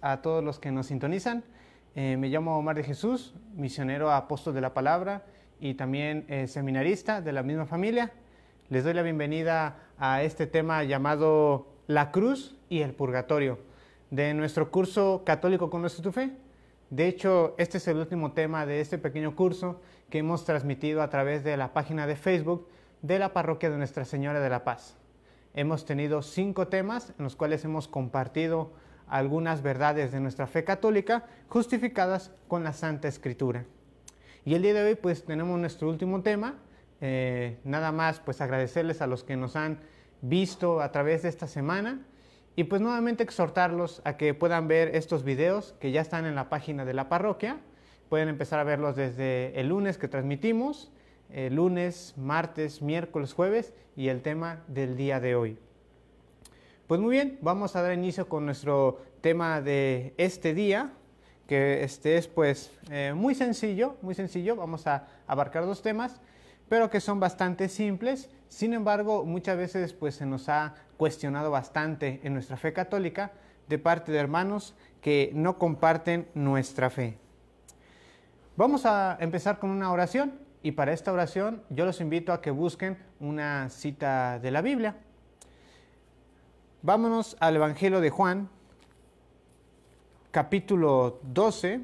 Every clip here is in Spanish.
a todos los que nos sintonizan. Eh, me llamo Omar de Jesús, misionero apóstol de la palabra y también eh, seminarista de la misma familia. Les doy la bienvenida a este tema llamado La cruz y el purgatorio de nuestro curso Católico con tu fe. De hecho, este es el último tema de este pequeño curso que hemos transmitido a través de la página de Facebook de la parroquia de Nuestra Señora de la Paz. Hemos tenido cinco temas en los cuales hemos compartido algunas verdades de nuestra fe católica justificadas con la Santa Escritura. Y el día de hoy pues tenemos nuestro último tema. Eh, nada más pues agradecerles a los que nos han visto a través de esta semana y pues nuevamente exhortarlos a que puedan ver estos videos que ya están en la página de la parroquia. Pueden empezar a verlos desde el lunes que transmitimos eh, lunes, martes, miércoles, jueves y el tema del día de hoy. Pues muy bien, vamos a dar inicio con nuestro tema de este día, que este es pues eh, muy sencillo, muy sencillo, vamos a abarcar dos temas, pero que son bastante simples, sin embargo muchas veces pues se nos ha cuestionado bastante en nuestra fe católica de parte de hermanos que no comparten nuestra fe. Vamos a empezar con una oración y para esta oración yo los invito a que busquen una cita de la Biblia. Vámonos al Evangelio de Juan, capítulo 12,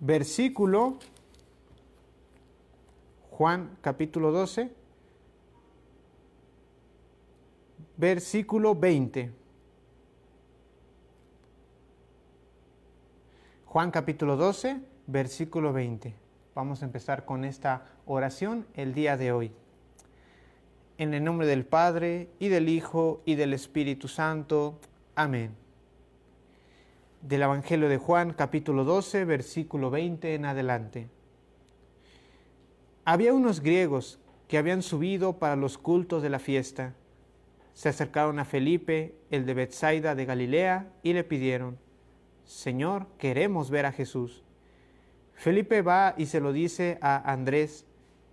versículo, Juan capítulo 12, versículo 20. Juan capítulo 12, versículo 20. Vamos a empezar con esta oración el día de hoy. En el nombre del Padre, y del Hijo, y del Espíritu Santo. Amén. Del Evangelio de Juan capítulo 12, versículo 20 en adelante. Había unos griegos que habían subido para los cultos de la fiesta. Se acercaron a Felipe, el de Bethsaida de Galilea, y le pidieron, Señor, queremos ver a Jesús. Felipe va y se lo dice a Andrés.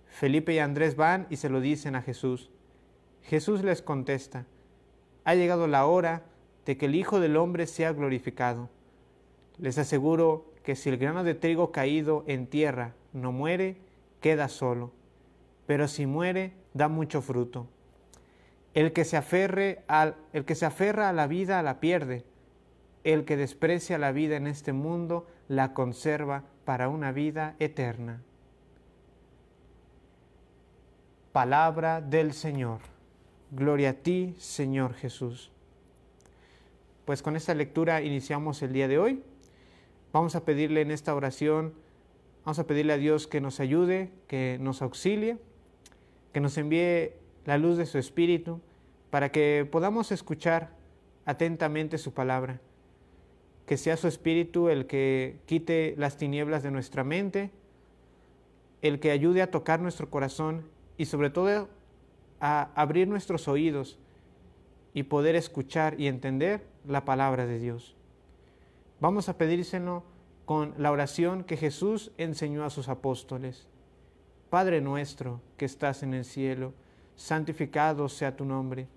Felipe y Andrés van y se lo dicen a Jesús. Jesús les contesta, ha llegado la hora de que el Hijo del Hombre sea glorificado. Les aseguro que si el grano de trigo caído en tierra no muere, queda solo, pero si muere, da mucho fruto. El que se el que se aferra a la vida la pierde el que desprecia la vida en este mundo la conserva para una vida eterna. Palabra del Señor. Gloria a ti, Señor Jesús. Pues con esta lectura iniciamos el día de hoy. Vamos a pedirle en esta oración, vamos a pedirle a Dios que nos ayude, que nos auxilie, que nos envíe la luz de su Espíritu, para que podamos escuchar atentamente su palabra que sea su espíritu el que quite las tinieblas de nuestra mente, el que ayude a tocar nuestro corazón y sobre todo a abrir nuestros oídos y poder escuchar y entender la palabra de Dios. Vamos a pedírselo con la oración que Jesús enseñó a sus apóstoles. Padre nuestro que estás en el cielo, santificado sea tu nombre,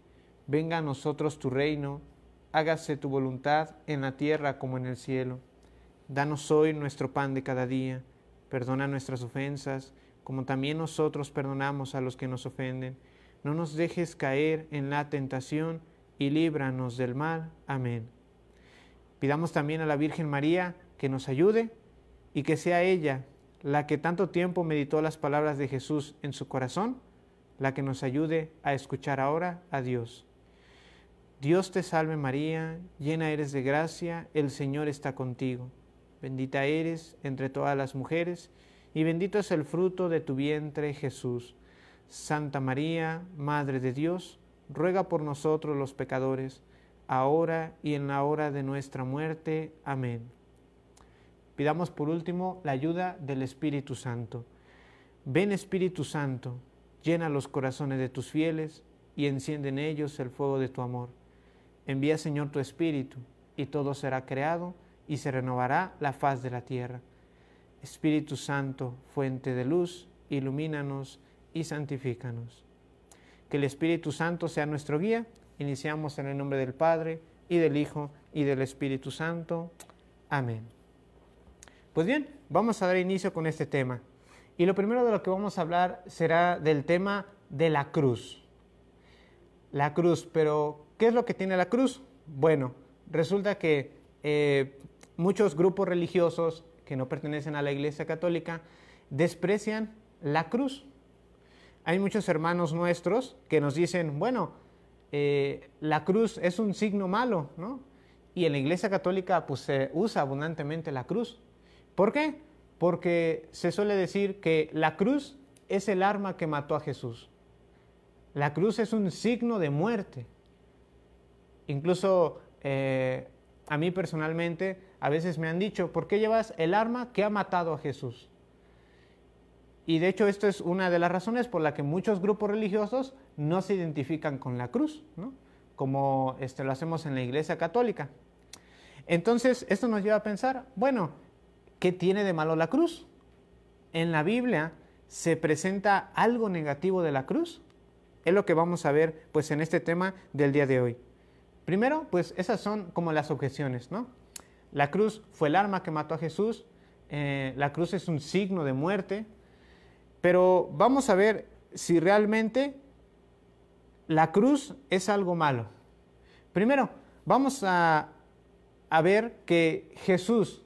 venga a nosotros tu reino hágase tu voluntad en la tierra como en el cielo. Danos hoy nuestro pan de cada día, perdona nuestras ofensas, como también nosotros perdonamos a los que nos ofenden. No nos dejes caer en la tentación y líbranos del mal. Amén. Pidamos también a la Virgen María que nos ayude y que sea ella la que tanto tiempo meditó las palabras de Jesús en su corazón, la que nos ayude a escuchar ahora a Dios. Dios te salve María, llena eres de gracia, el Señor está contigo. Bendita eres entre todas las mujeres, y bendito es el fruto de tu vientre Jesús. Santa María, Madre de Dios, ruega por nosotros los pecadores, ahora y en la hora de nuestra muerte. Amén. Pidamos por último la ayuda del Espíritu Santo. Ven Espíritu Santo, llena los corazones de tus fieles y enciende en ellos el fuego de tu amor Envía, Señor, tu Espíritu, y todo será creado, y se renovará la faz de la tierra. Espíritu Santo, fuente de luz, ilumínanos y santifícanos. Que el Espíritu Santo sea nuestro guía iniciamos en el nombre del Padre y del Hijo y del Espíritu Santo. Amén. Pues bien, vamos a dar inicio con este tema. Y lo primero de lo que vamos a hablar será del tema de la cruz. La cruz, pero ¿qué es lo que tiene la cruz? Bueno, resulta que eh, muchos grupos religiosos que no pertenecen a la Iglesia Católica desprecian la cruz. Hay muchos hermanos nuestros que nos dicen, bueno, eh, la cruz es un signo malo, ¿no? Y en la Iglesia Católica pues se usa abundantemente la cruz. ¿Por qué? Porque se suele decir que la cruz es el arma que mató a Jesús. La cruz es un signo de muerte. Incluso eh, a mí personalmente a veces me han dicho, ¿por qué llevas el arma que ha matado a Jesús? Y de hecho esto es una de las razones por la que muchos grupos religiosos no se identifican con la cruz, ¿no? como este, lo hacemos en la Iglesia Católica. Entonces, esto nos lleva a pensar, bueno, ¿qué tiene de malo la cruz? En la Biblia se presenta algo negativo de la cruz. Es lo que vamos a ver pues en este tema del día de hoy. Primero, pues esas son como las objeciones, ¿no? La cruz fue el arma que mató a Jesús, eh, la cruz es un signo de muerte, pero vamos a ver si realmente la cruz es algo malo. Primero, vamos a, ver que Jesús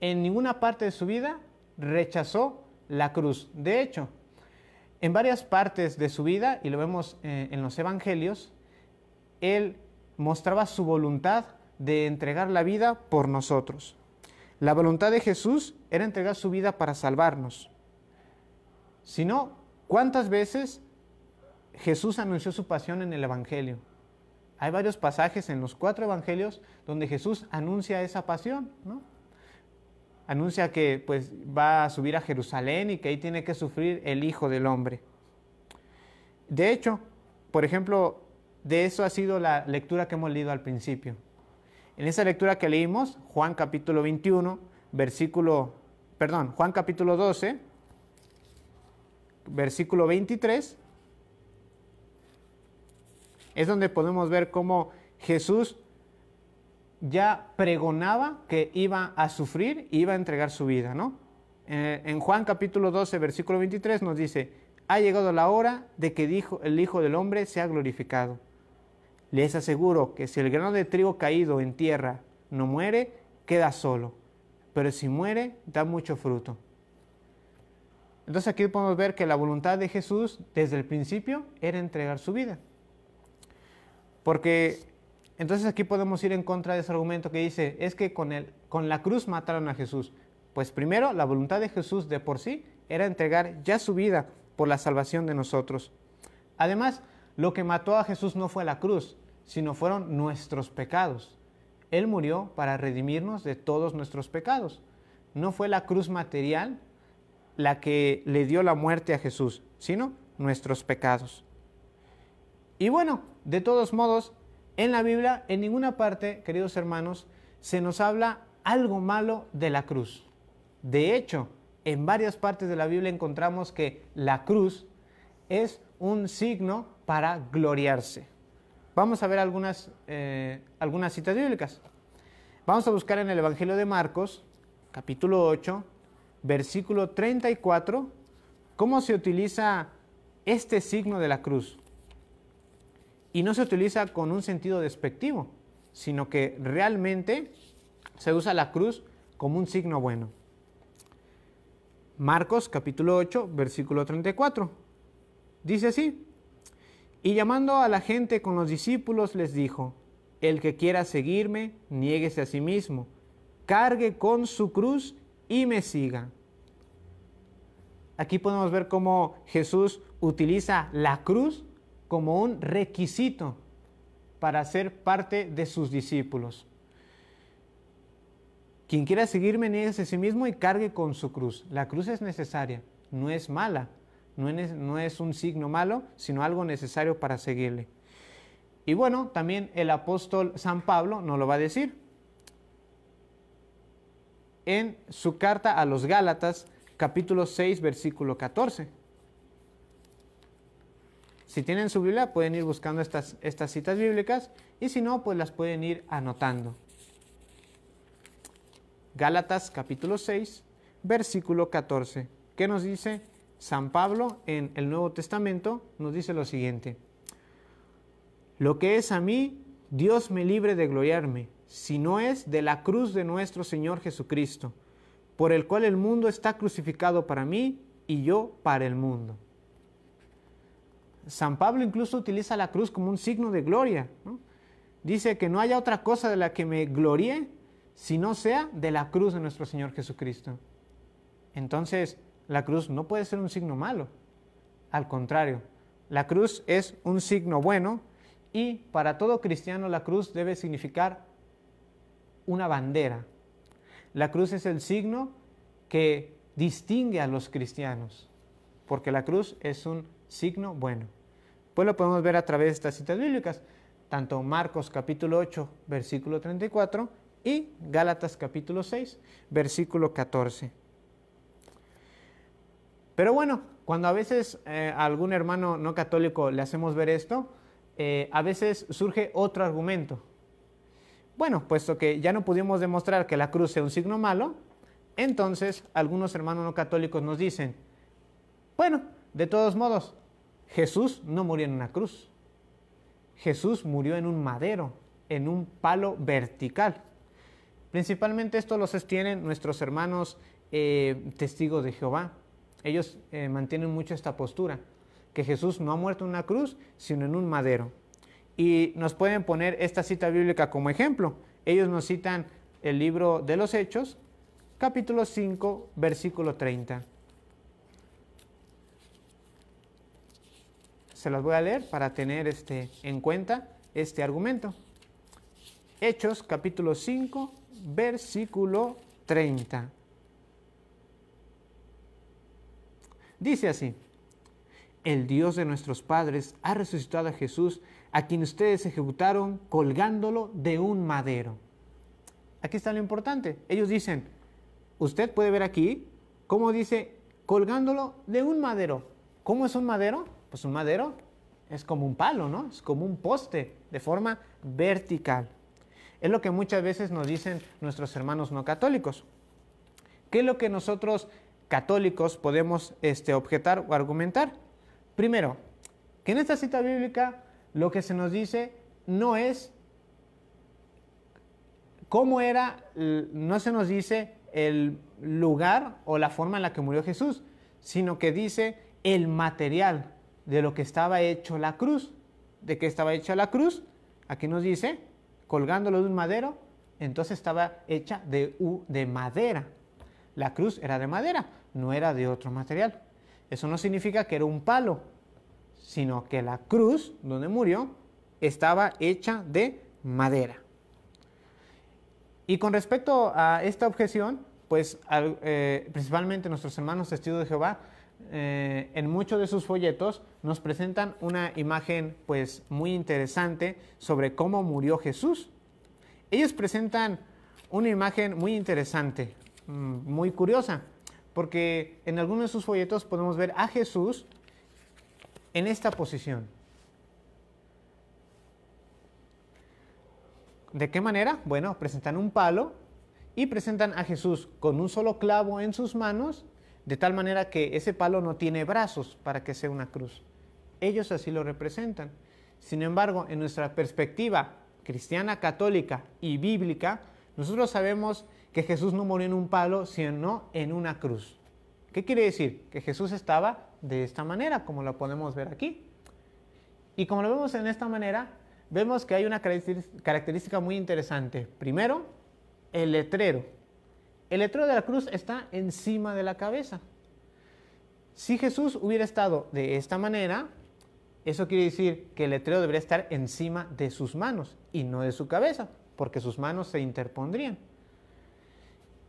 en ninguna parte de su vida rechazó la cruz. De hecho, en varias partes de su vida, y lo vemos eh, en los evangelios, Él mostraba su voluntad de entregar la vida por nosotros. La voluntad de Jesús era entregar su vida para salvarnos sino cuántas veces Jesús anunció su pasión en el Evangelio. Hay varios pasajes en los cuatro Evangelios donde Jesús anuncia esa pasión, ¿no? Anuncia que pues va a subir a Jerusalén y que ahí tiene que sufrir el Hijo del Hombre. De hecho, por ejemplo, de eso ha sido la lectura que hemos leído al principio. En esa lectura que leímos, Juan capítulo 21, versículo, perdón, Juan capítulo 12, versículo 23, es donde podemos ver cómo Jesús ya pregonaba que iba a sufrir y iba a entregar su vida, ¿no? Eh, en Juan capítulo 12, versículo 23 nos dice, ha llegado la hora de que dijo, el Hijo del Hombre sea glorificado. Les aseguro que si el grano de trigo caído en tierra no muere, queda solo, pero si muere, da mucho fruto. Entonces aquí podemos ver que la voluntad de Jesús desde el principio era entregar su vida. Porque entonces aquí podemos ir en contra de ese argumento que dice, es que con, el, con la cruz mataron a Jesús. Pues primero, la voluntad de Jesús de por sí era entregar ya su vida por la salvación de nosotros. Además, lo que mató a Jesús no fue la cruz, sino fueron nuestros pecados. Él murió para redimirnos de todos nuestros pecados. No fue la cruz material la que le dio la muerte a Jesús, sino nuestros pecados. Y bueno, de todos modos, en la Biblia, en ninguna parte, queridos hermanos, se nos habla algo malo de la cruz. De hecho, en varias partes de la Biblia encontramos que la cruz es un signo para gloriarse. Vamos a ver algunas, eh, algunas citas bíblicas. Vamos a buscar en el Evangelio de Marcos, capítulo 8, versículo 34, cómo se utiliza este signo de la cruz. Y no se utiliza con un sentido despectivo, sino que realmente se usa la cruz como un signo bueno. Marcos capítulo 8, versículo 34. Dice así, y llamando a la gente con los discípulos les dijo, el que quiera seguirme, niéguese a sí mismo, cargue con su cruz y me siga. Aquí podemos ver cómo Jesús utiliza la cruz como un requisito para ser parte de sus discípulos. Quien quiera seguirme, niegue a sí mismo y cargue con su cruz. La cruz es necesaria, no es mala, no es, no es un signo malo, sino algo necesario para seguirle. Y bueno, también el apóstol San Pablo nos lo va a decir en su carta a los Gálatas, capítulo 6, versículo 14. Si tienen su Biblia, pueden ir buscando estas, estas citas bíblicas y si no, pues las pueden ir anotando. Gálatas capítulo 6, versículo 14. ¿Qué nos dice San Pablo en el Nuevo Testamento? Nos dice lo siguiente. Lo que es a mí, Dios me libre de gloriarme, si no es de la cruz de nuestro Señor Jesucristo, por el cual el mundo está crucificado para mí y yo para el mundo. San Pablo incluso utiliza la cruz como un signo de gloria. Dice que no haya otra cosa de la que me gloríe si no sea de la cruz de nuestro Señor Jesucristo. Entonces, la cruz no puede ser un signo malo. Al contrario, la cruz es un signo bueno y para todo cristiano la cruz debe significar una bandera. La cruz es el signo que distingue a los cristianos, porque la cruz es un signo bueno. Pues lo podemos ver a través de estas citas bíblicas, tanto Marcos capítulo 8, versículo 34 y Gálatas capítulo 6, versículo 14. Pero bueno, cuando a veces eh, a algún hermano no católico le hacemos ver esto, eh, a veces surge otro argumento. Bueno, puesto que ya no pudimos demostrar que la cruz sea un signo malo, entonces algunos hermanos no católicos nos dicen, bueno, de todos modos, Jesús no murió en una cruz. Jesús murió en un madero, en un palo vertical. Principalmente esto lo sostienen nuestros hermanos eh, testigos de Jehová. Ellos eh, mantienen mucho esta postura, que Jesús no ha muerto en una cruz, sino en un madero. Y nos pueden poner esta cita bíblica como ejemplo. Ellos nos citan el libro de los Hechos, capítulo 5, versículo 30. Se las voy a leer para tener este, en cuenta este argumento. Hechos capítulo 5, versículo 30. Dice así, el Dios de nuestros padres ha resucitado a Jesús, a quien ustedes ejecutaron colgándolo de un madero. Aquí está lo importante. Ellos dicen, usted puede ver aquí cómo dice colgándolo de un madero. ¿Cómo es un madero? Pues un madero es como un palo, ¿no? Es como un poste de forma vertical. Es lo que muchas veces nos dicen nuestros hermanos no católicos. ¿Qué es lo que nosotros católicos podemos este, objetar o argumentar? Primero, que en esta cita bíblica lo que se nos dice no es cómo era, no se nos dice el lugar o la forma en la que murió Jesús, sino que dice el material de lo que estaba hecho la cruz. ¿De qué estaba hecha la cruz? Aquí nos dice, colgándolo de un madero, entonces estaba hecha de, de madera. La cruz era de madera, no era de otro material. Eso no significa que era un palo, sino que la cruz donde murió estaba hecha de madera. Y con respecto a esta objeción, pues eh, principalmente nuestros hermanos testigos de Jehová eh, en muchos de sus folletos nos presentan una imagen pues muy interesante sobre cómo murió Jesús. Ellos presentan una imagen muy interesante, mm, muy curiosa, porque en algunos de sus folletos podemos ver a Jesús en esta posición. ¿De qué manera? Bueno, presentan un palo y presentan a Jesús con un solo clavo en sus manos de tal manera que ese palo no tiene brazos para que sea una cruz. Ellos así lo representan. Sin embargo, en nuestra perspectiva cristiana, católica y bíblica, nosotros sabemos que Jesús no murió en un palo, sino en una cruz. ¿Qué quiere decir? Que Jesús estaba de esta manera, como lo podemos ver aquí. Y como lo vemos en esta manera, vemos que hay una característica muy interesante. Primero, el letrero. El letrero de la cruz está encima de la cabeza. Si Jesús hubiera estado de esta manera, eso quiere decir que el letrero debería estar encima de sus manos y no de su cabeza, porque sus manos se interpondrían.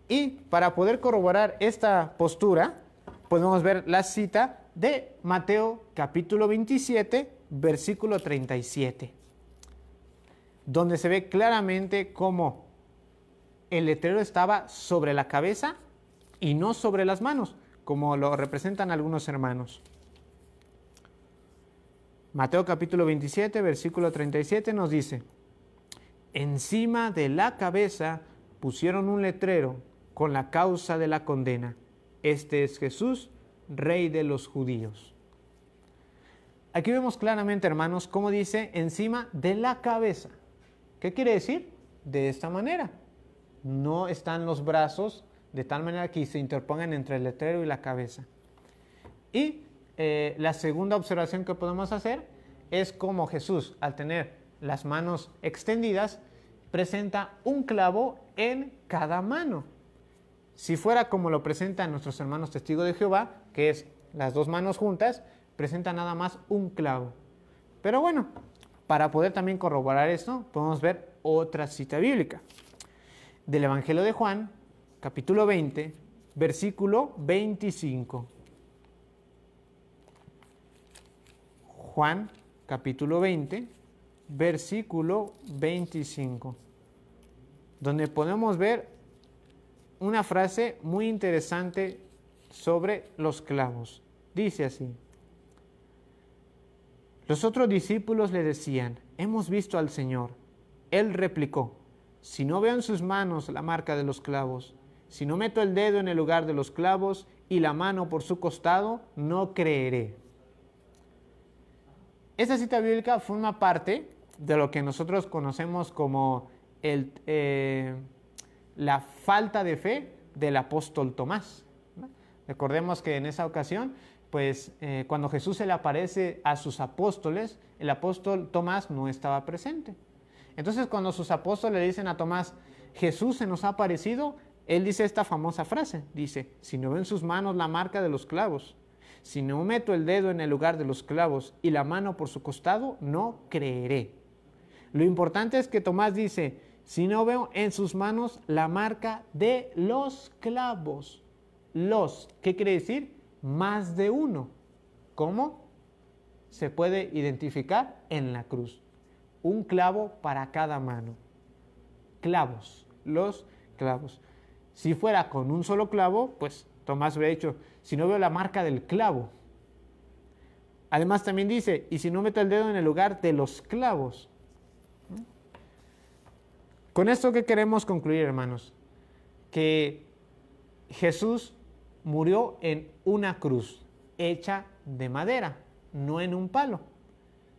Y para poder corroborar esta postura, podemos ver la cita de Mateo capítulo 27, versículo 37, donde se ve claramente cómo el letrero estaba sobre la cabeza y no sobre las manos, como lo representan algunos hermanos. Mateo capítulo 27, versículo 37 nos dice, encima de la cabeza pusieron un letrero con la causa de la condena. Este es Jesús, rey de los judíos. Aquí vemos claramente, hermanos, cómo dice encima de la cabeza. ¿Qué quiere decir? De esta manera. No están los brazos de tal manera que se interpongan entre el letrero y la cabeza. Y eh, la segunda observación que podemos hacer es cómo Jesús, al tener las manos extendidas, presenta un clavo en cada mano. Si fuera como lo presentan nuestros hermanos testigos de Jehová, que es las dos manos juntas, presenta nada más un clavo. Pero bueno, para poder también corroborar esto, podemos ver otra cita bíblica. Del Evangelio de Juan, capítulo 20, versículo 25. Juan, capítulo 20, versículo 25, donde podemos ver una frase muy interesante sobre los clavos. Dice así. Los otros discípulos le decían, hemos visto al Señor. Él replicó, si no veo en sus manos la marca de los clavos, si no meto el dedo en el lugar de los clavos y la mano por su costado, no creeré. Esta cita bíblica forma parte de lo que nosotros conocemos como el, eh, la falta de fe del apóstol Tomás. Recordemos que en esa ocasión pues eh, cuando Jesús se le aparece a sus apóstoles, el apóstol Tomás no estaba presente. Entonces cuando sus apóstoles le dicen a Tomás, Jesús se nos ha aparecido, él dice esta famosa frase, dice, si no veo en sus manos la marca de los clavos, si no meto el dedo en el lugar de los clavos y la mano por su costado, no creeré. Lo importante es que Tomás dice, si no veo en sus manos la marca de los clavos. Los, ¿qué quiere decir? más de uno. ¿Cómo? Se puede identificar en la cruz. Un clavo para cada mano. Clavos, los clavos. Si fuera con un solo clavo, pues Tomás hubiera dicho, si no veo la marca del clavo. Además también dice, y si no meto el dedo en el lugar de los clavos. Con esto que queremos concluir, hermanos, que Jesús murió en una cruz hecha de madera, no en un palo.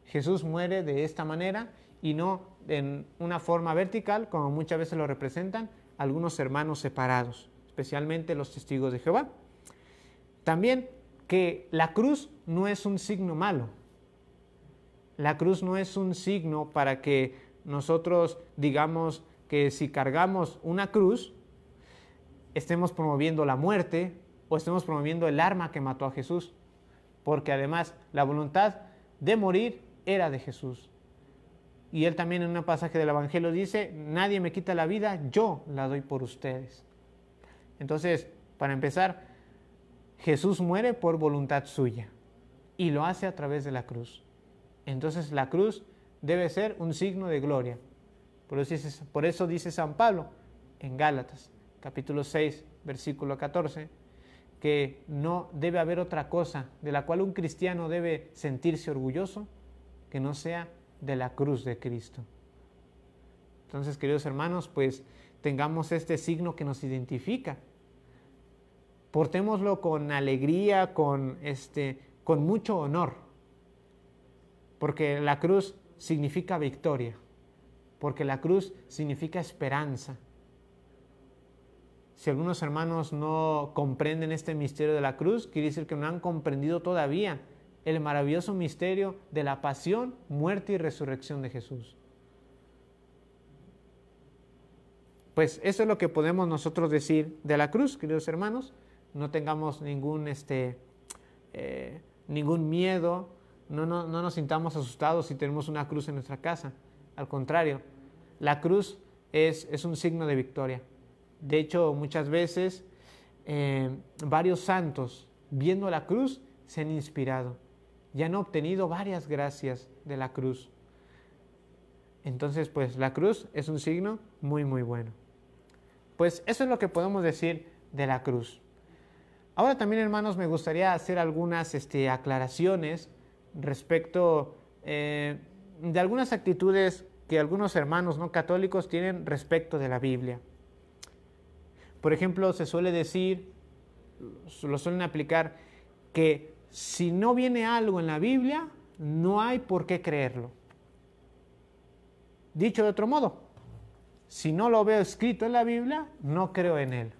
Jesús muere de esta manera y no en una forma vertical, como muchas veces lo representan algunos hermanos separados, especialmente los testigos de Jehová. También que la cruz no es un signo malo. La cruz no es un signo para que nosotros digamos que si cargamos una cruz, estemos promoviendo la muerte o estemos promoviendo el arma que mató a Jesús, porque además la voluntad de morir era de Jesús. Y él también en un pasaje del Evangelio dice, nadie me quita la vida, yo la doy por ustedes. Entonces, para empezar, Jesús muere por voluntad suya y lo hace a través de la cruz. Entonces la cruz debe ser un signo de gloria. Por eso dice, por eso dice San Pablo en Gálatas, capítulo 6, versículo 14, que no debe haber otra cosa de la cual un cristiano debe sentirse orgulloso que no sea de la cruz de Cristo. Entonces, queridos hermanos, pues tengamos este signo que nos identifica. Portémoslo con alegría, con, este, con mucho honor, porque la cruz significa victoria, porque la cruz significa esperanza, si algunos hermanos no comprenden este misterio de la cruz, quiere decir que no han comprendido todavía el maravilloso misterio de la pasión, muerte y resurrección de Jesús. Pues eso es lo que podemos nosotros decir de la cruz, queridos hermanos. No tengamos ningún, este, eh, ningún miedo, no, no, no nos sintamos asustados si tenemos una cruz en nuestra casa. Al contrario, la cruz es, es un signo de victoria. De hecho, muchas veces eh, varios santos, viendo la cruz, se han inspirado y han obtenido varias gracias de la cruz. Entonces, pues la cruz es un signo muy, muy bueno. Pues eso es lo que podemos decir de la cruz. Ahora también, hermanos, me gustaría hacer algunas este, aclaraciones respecto eh, de algunas actitudes que algunos hermanos no católicos tienen respecto de la Biblia. Por ejemplo, se suele decir, lo suelen aplicar, que si no viene algo en la Biblia, no hay por qué creerlo. Dicho de otro modo, si no lo veo escrito en la Biblia, no creo en él.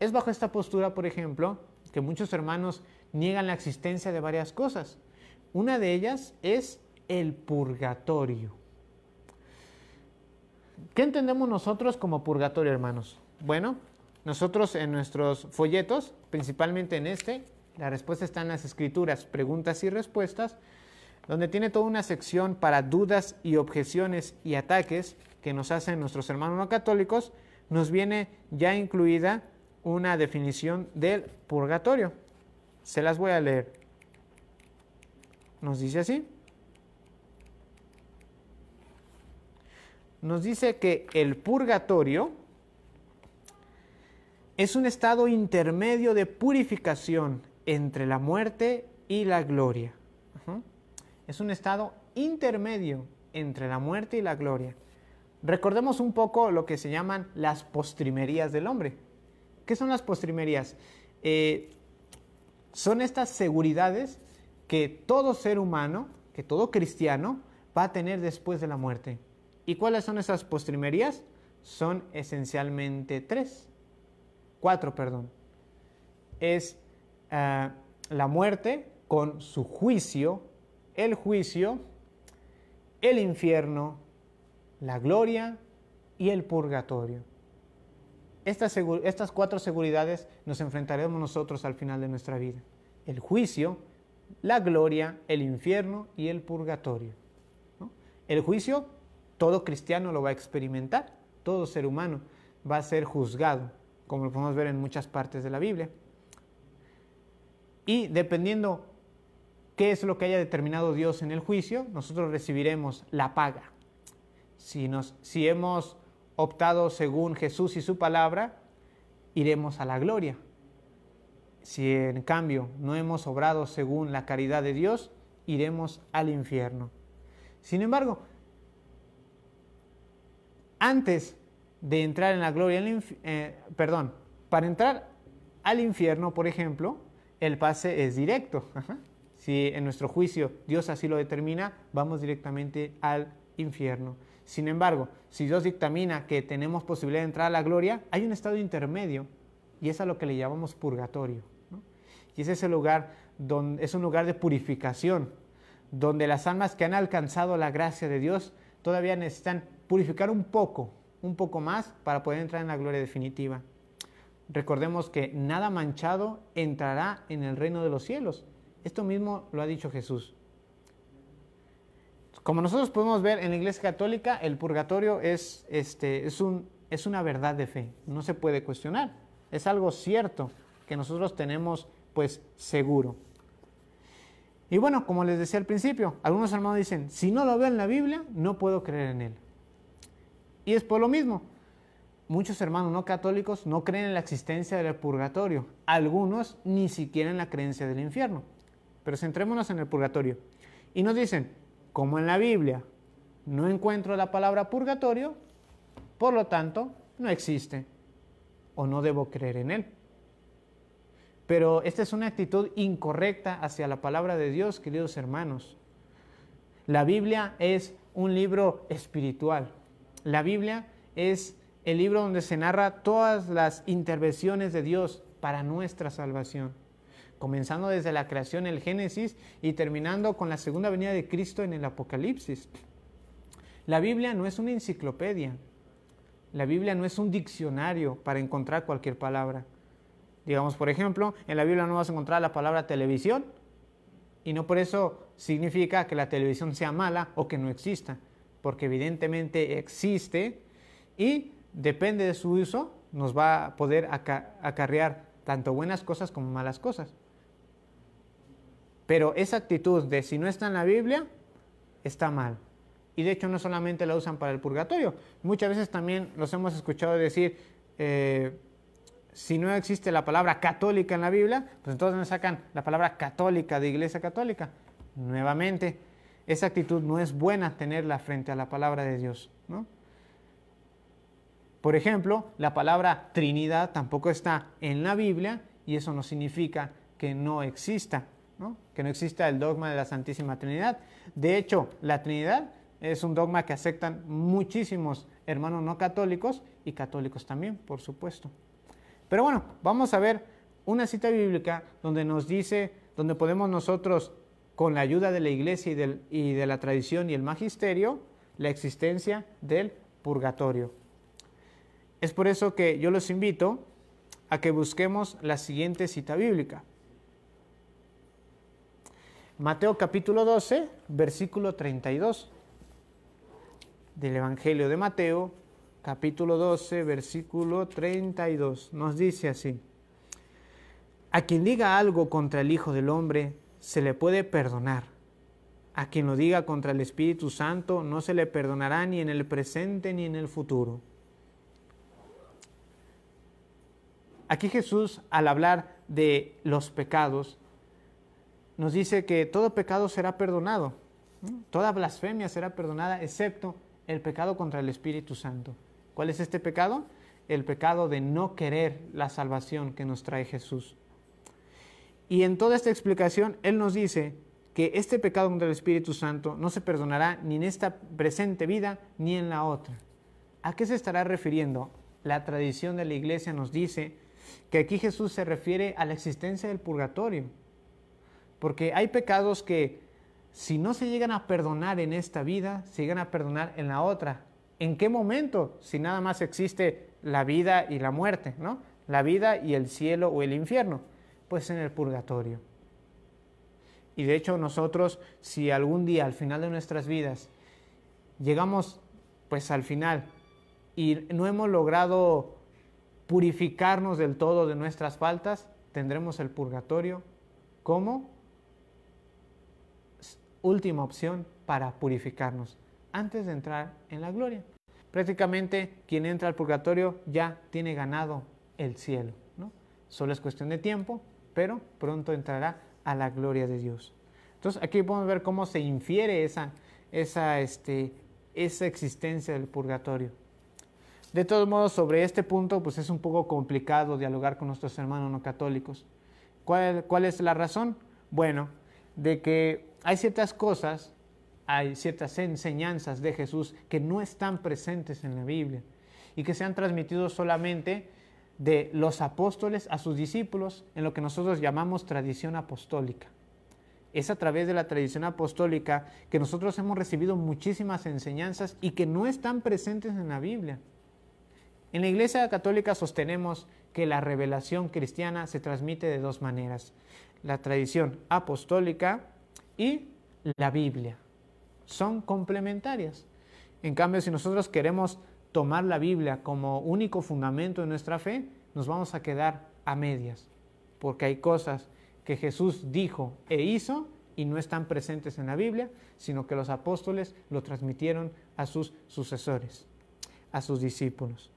Es bajo esta postura, por ejemplo, que muchos hermanos niegan la existencia de varias cosas. Una de ellas es el purgatorio. ¿Qué entendemos nosotros como purgatorio, hermanos? Bueno, nosotros en nuestros folletos, principalmente en este, la respuesta está en las escrituras, preguntas y respuestas, donde tiene toda una sección para dudas y objeciones y ataques que nos hacen nuestros hermanos no católicos, nos viene ya incluida una definición del purgatorio. Se las voy a leer. Nos dice así. Nos dice que el purgatorio es un estado intermedio de purificación entre la muerte y la gloria. Es un estado intermedio entre la muerte y la gloria. Recordemos un poco lo que se llaman las postrimerías del hombre. ¿Qué son las postrimerías? Eh, son estas seguridades que todo ser humano, que todo cristiano va a tener después de la muerte. ¿Y cuáles son esas postrimerías? Son esencialmente tres, cuatro, perdón. Es eh, la muerte con su juicio, el juicio, el infierno, la gloria y el purgatorio. Estas, estas, cuatro seguridades nos enfrentaremos nosotros al final de nuestra vida. El juicio, la gloria, el infierno y el purgatorio. El juicio, todo cristiano lo va a experimentar, todo ser humano va a ser juzgado, como lo podemos ver en muchas partes de la Biblia. Y dependiendo qué es lo que haya determinado Dios en el juicio, nosotros recibiremos la paga. Si, nos, si hemos optado según Jesús y su palabra, iremos a la gloria. Si en cambio no hemos obrado según la caridad de Dios, iremos al infierno. Sin embargo, antes de entrar en la gloria, eh, perdón, para entrar al infierno, por ejemplo, el pase es directo. Si en nuestro juicio Dios así lo determina, vamos directamente al infierno. Sin embargo, si Dios dictamina que tenemos posibilidad de entrar a la gloria, hay un estado intermedio y es a lo que le llamamos purgatorio. Y es ese lugar donde es un lugar de purificación, donde las almas que han alcanzado la gracia de Dios todavía necesitan purificar un poco, un poco más para poder entrar en la gloria definitiva. Recordemos que nada manchado entrará en el reino de los cielos. Esto mismo lo ha dicho Jesús. Como nosotros podemos ver en la Iglesia Católica, el purgatorio es, este, es, un, es una verdad de fe, no se puede cuestionar. Es algo cierto que nosotros tenemos pues seguro. Y bueno, como les decía al principio, algunos hermanos dicen, si no lo veo en la Biblia, no puedo creer en él. Y es por lo mismo, Muchos hermanos no católicos no creen en la existencia del purgatorio, algunos ni siquiera en la creencia del infierno. Pero centrémonos en el purgatorio. Y nos dicen, como en la Biblia no encuentro la palabra purgatorio, por lo tanto no existe o no debo creer en él. Pero esta es una actitud incorrecta hacia la palabra de Dios, queridos hermanos. La Biblia es un libro espiritual. La Biblia es el libro donde se narra todas las intervenciones de Dios para nuestra salvación, comenzando desde la creación en el Génesis y terminando con la segunda venida de Cristo en el Apocalipsis. La Biblia no es una enciclopedia, la Biblia no es un diccionario para encontrar cualquier palabra. Digamos, por ejemplo, en la Biblia no vas a encontrar la palabra televisión y no por eso significa que la televisión sea mala o que no exista, porque evidentemente existe y depende de su uso, nos va a poder acarrear tanto buenas cosas como malas cosas. Pero esa actitud de si no está en la Biblia, está mal. Y de hecho no solamente la usan para el purgatorio, muchas veces también los hemos escuchado decir, eh, si no existe la palabra católica en la Biblia, pues entonces nos sacan la palabra católica de iglesia católica. Nuevamente, esa actitud no es buena tenerla frente a la palabra de Dios. ¿no? Por ejemplo, la palabra Trinidad tampoco está en la Biblia y eso no significa que no exista, que no exista el dogma de la Santísima Trinidad. De hecho, la Trinidad es un dogma que aceptan muchísimos hermanos no católicos y católicos también, por supuesto. Pero bueno, vamos a ver una cita bíblica donde nos dice, donde podemos nosotros, con la ayuda de la iglesia y de la tradición y el magisterio, la existencia del purgatorio. Es por eso que yo los invito a que busquemos la siguiente cita bíblica. Mateo capítulo 12, versículo 32 del Evangelio de Mateo, capítulo 12, versículo 32. Nos dice así, a quien diga algo contra el Hijo del Hombre, se le puede perdonar. A quien lo diga contra el Espíritu Santo, no se le perdonará ni en el presente ni en el futuro. Aquí Jesús, al hablar de los pecados, nos dice que todo pecado será perdonado, toda blasfemia será perdonada, excepto el pecado contra el Espíritu Santo. ¿Cuál es este pecado? El pecado de no querer la salvación que nos trae Jesús. Y en toda esta explicación, Él nos dice que este pecado contra el Espíritu Santo no se perdonará ni en esta presente vida ni en la otra. ¿A qué se estará refiriendo? La tradición de la iglesia nos dice que aquí Jesús se refiere a la existencia del purgatorio. Porque hay pecados que si no se llegan a perdonar en esta vida, se llegan a perdonar en la otra. ¿En qué momento? Si nada más existe la vida y la muerte, ¿no? La vida y el cielo o el infierno. Pues en el purgatorio. Y de hecho nosotros, si algún día al final de nuestras vidas llegamos pues al final y no hemos logrado purificarnos del todo de nuestras faltas, tendremos el purgatorio como última opción para purificarnos antes de entrar en la gloria. Prácticamente quien entra al purgatorio ya tiene ganado el cielo. ¿no? Solo es cuestión de tiempo, pero pronto entrará a la gloria de Dios. Entonces aquí podemos ver cómo se infiere esa, esa, este, esa existencia del purgatorio. De todos modos, sobre este punto, pues es un poco complicado dialogar con nuestros hermanos no católicos. ¿Cuál, cuál es la razón? Bueno, de que hay ciertas cosas, hay ciertas enseñanzas de Jesús que no están presentes en la Biblia y que se han transmitido solamente de los apóstoles a sus discípulos en lo que nosotros llamamos tradición apostólica. Es a través de la tradición apostólica que nosotros hemos recibido muchísimas enseñanzas y que no están presentes en la Biblia. En la Iglesia Católica sostenemos que la revelación cristiana se transmite de dos maneras, la tradición apostólica y la Biblia. Son complementarias. En cambio, si nosotros queremos tomar la Biblia como único fundamento de nuestra fe, nos vamos a quedar a medias, porque hay cosas que Jesús dijo e hizo y no están presentes en la Biblia, sino que los apóstoles lo transmitieron a sus sucesores, a sus discípulos.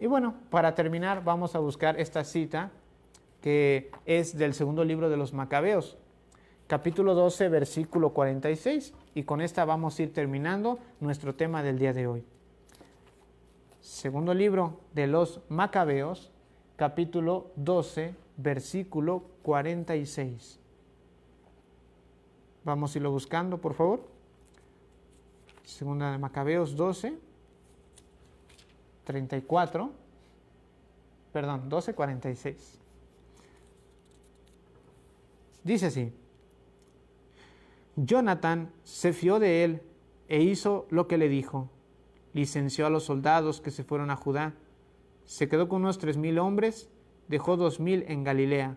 Y bueno, para terminar vamos a buscar esta cita que es del segundo libro de los Macabeos, capítulo 12, versículo 46. Y con esta vamos a ir terminando nuestro tema del día de hoy. Segundo libro de los Macabeos, capítulo 12, versículo 46. Vamos a irlo buscando, por favor. Segunda de Macabeos 12, 34. Perdón, 12, 46. Dice así. Jonathan se fió de él e hizo lo que le dijo. Licenció a los soldados que se fueron a Judá. Se quedó con unos tres mil hombres, dejó dos mil en Galilea.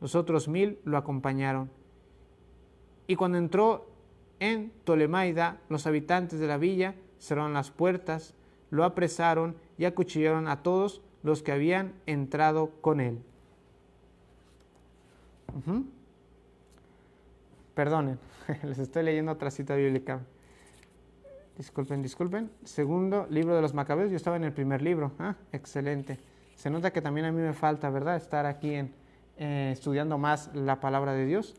Los otros mil lo acompañaron. Y cuando entró en Tolemaida, los habitantes de la villa cerraron las puertas, lo apresaron y acuchillaron a todos los que habían entrado con él. Perdonen, les estoy leyendo otra cita bíblica. Disculpen, disculpen. Segundo libro de los Macabeos, yo estaba en el primer libro. Ah, excelente. Se nota que también a mí me falta, ¿verdad? Estar aquí eh, estudiando más la palabra de Dios.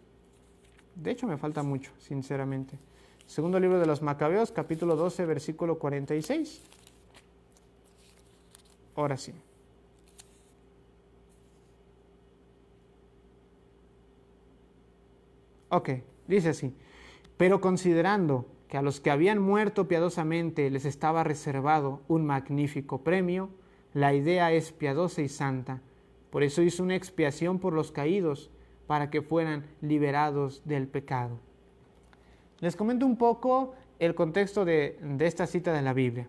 De hecho, me falta mucho, sinceramente. Segundo libro de los Macabeos, capítulo 12, versículo 46. Ahora sí. Ok, dice así. Pero considerando que a los que habían muerto piadosamente les estaba reservado un magnífico premio, la idea es piadosa y santa. Por eso hizo una expiación por los caídos, para que fueran liberados del pecado. Les comento un poco el contexto de, esta cita de la Biblia.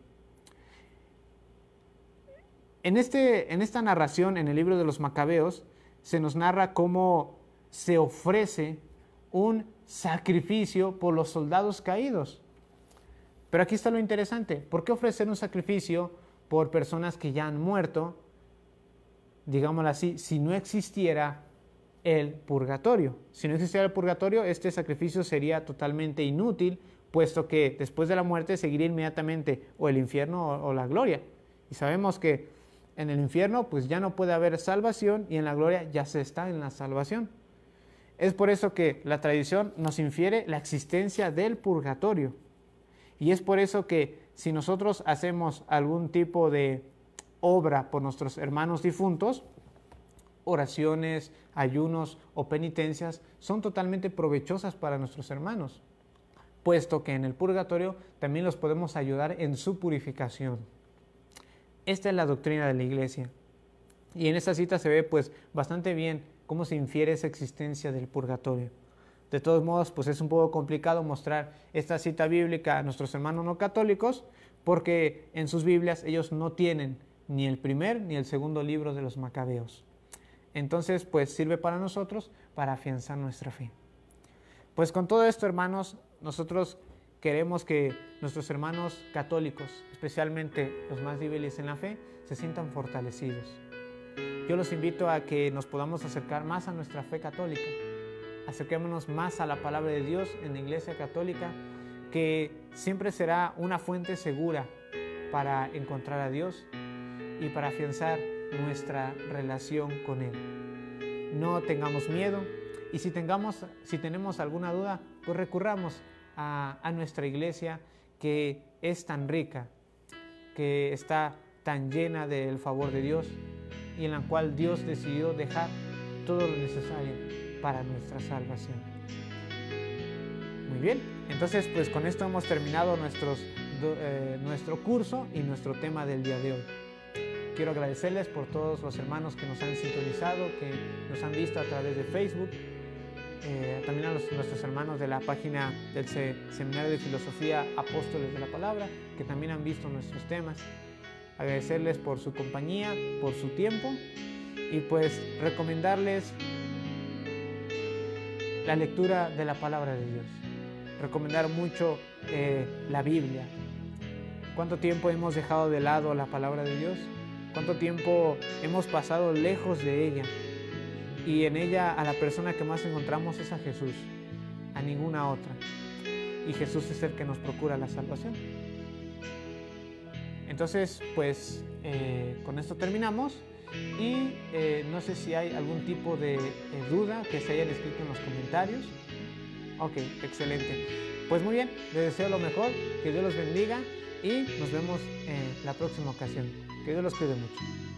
En, este, en esta narración, en el libro de los Macabeos, se nos narra cómo se ofrece un sacrificio por los soldados caídos. Pero aquí está lo interesante. ¿Por qué ofrecer un sacrificio por personas que ya han muerto? Digámoslo así, si no existiera el purgatorio. Si no existiera el purgatorio, este sacrificio sería totalmente inútil, puesto que después de la muerte seguiría inmediatamente o el infierno o, la gloria. Y sabemos que en el infierno pues ya no puede haber salvación y en la gloria ya se está en la salvación. Es por eso que la tradición nos infiere la existencia del purgatorio. Y es por eso que si nosotros hacemos algún tipo de obra por nuestros hermanos difuntos, oraciones, ayunos o penitencias son totalmente provechosas para nuestros hermanos, puesto que en el purgatorio también los podemos ayudar en su purificación. Esta es la doctrina de la iglesia. Y en esta cita se ve pues bastante bien cómo se infiere esa existencia del purgatorio. De todos modos, pues es un poco complicado mostrar esta cita bíblica a nuestros hermanos no católicos porque en sus Biblias ellos no tienen ni el primer ni el segundo libro de los macabeos. Entonces, pues sirve para nosotros para afianzar nuestra fe. Pues con todo esto, hermanos, nosotros queremos que nuestros hermanos católicos, especialmente los más débiles en la fe, se sientan fortalecidos. Yo los invito a que nos podamos acercar más a nuestra fe católica, acerquémonos más a la palabra de Dios en la Iglesia Católica, que siempre será una fuente segura para encontrar a Dios y para afianzar nuestra relación con Él. No tengamos miedo y si, tenemos alguna duda, pues recurramos a, a nuestra iglesia que es tan rica, que está tan llena del favor de Dios y en la cual Dios decidió dejar todo lo necesario para nuestra salvación. Muy bien, entonces pues con esto hemos terminado eh, nuestro curso y nuestro tema del día de hoy. Quiero agradecerles por todos los hermanos que nos han sintonizado, que nos han visto a través de Facebook, eh, también a nuestros hermanos de la página del Seminario de Filosofía Apóstoles de la Palabra, que también han visto nuestros temas. Agradecerles por su compañía, por su tiempo y pues recomendarles la lectura de la palabra de Dios. Recomendar mucho eh, la Biblia. ¿Cuánto tiempo hemos dejado de lado la palabra de Dios? cuánto tiempo hemos pasado lejos de ella. Y en ella a la persona que más encontramos es a Jesús, a ninguna otra. Y Jesús es el que nos procura la salvación. Entonces, pues eh, con esto terminamos. Y eh, no sé si hay algún tipo de duda que se hayan escrito en los comentarios. Ok, excelente. Pues muy bien, les deseo lo mejor, que Dios los bendiga y nos vemos en la próxima ocasión. Que Dios los cuide mucho.